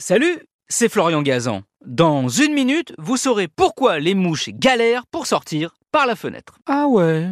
Salut, c'est Florian Gazan. Dans une minute, vous saurez pourquoi les mouches galèrent pour sortir par la fenêtre. Ah ouais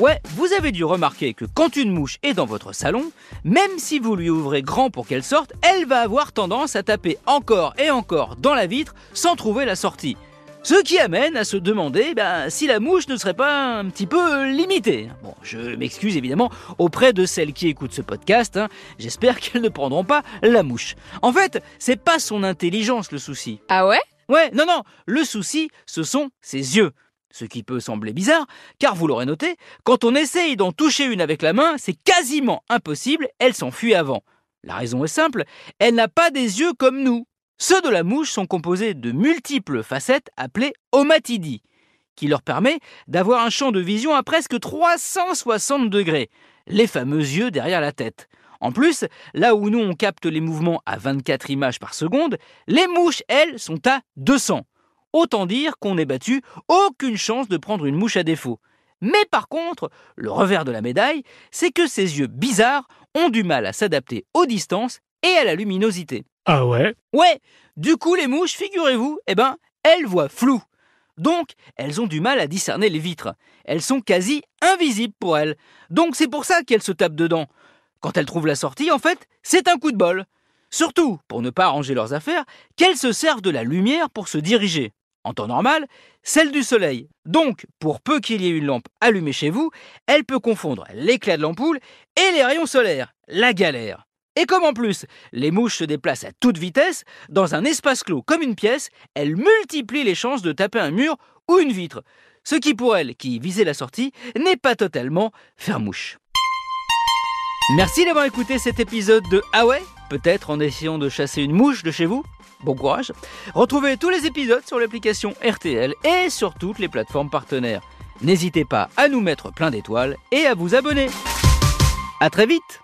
Ouais, vous avez dû remarquer que quand une mouche est dans votre salon, même si vous lui ouvrez grand pour qu'elle sorte, elle va avoir tendance à taper encore et encore dans la vitre sans trouver la sortie. Ce qui amène à se demander ben, si la mouche ne serait pas un petit peu limitée. Bon, je m'excuse évidemment auprès de celles qui écoutent ce podcast. hein. J'espère qu'elles ne prendront pas la mouche. En fait, c'est pas son intelligence le souci. Ah ouais? Ouais, non, non, le souci, ce sont ses yeux. Ce qui peut sembler bizarre, car vous l'aurez noté, quand on essaye d'en toucher une avec la main, c'est quasiment impossible, elle s'enfuit avant. La raison est simple, elle n'a pas des yeux comme nous. Ceux de la mouche sont composés de multiples facettes appelées omatidies, qui leur permet d'avoir un champ de vision à presque 360 degrés, les fameux yeux derrière la tête. En plus, là où nous on capte les mouvements à 24 images par seconde, les mouches, elles, sont à 200. Autant dire qu'on n'est battu aucune chance de prendre une mouche à défaut. Mais par contre, le revers de la médaille, c'est que ces yeux bizarres ont du mal à s'adapter aux distances et à la luminosité. Ah ouais? Ouais, du coup les mouches, figurez-vous, eh ben, elles voient flou. Donc, elles ont du mal à discerner les vitres. Elles sont quasi invisibles pour elles. Donc c'est pour ça qu'elles se tapent dedans. Quand elles trouvent la sortie, en fait, c'est un coup de bol. Surtout, pour ne pas arranger leurs affaires, qu'elles se servent de la lumière pour se diriger. En temps normal, celle du soleil. Donc, pour peu qu'il y ait une lampe allumée chez vous, elle peut confondre l'éclat de l'ampoule et les rayons solaires. La galère. Et comme en plus, les mouches se déplacent à toute vitesse, dans un espace clos comme une pièce, elles multiplient les chances de taper un mur ou une vitre. Ce qui pour elles, qui visaient la sortie, n'est pas totalement faire mouche. Merci d'avoir écouté cet épisode de Ah Peut-être en essayant de chasser une mouche de chez vous? Bon courage Retrouvez tous les épisodes sur l'application RTL et sur toutes les plateformes partenaires. N'hésitez pas à nous mettre plein d'étoiles et à vous abonner. À très vite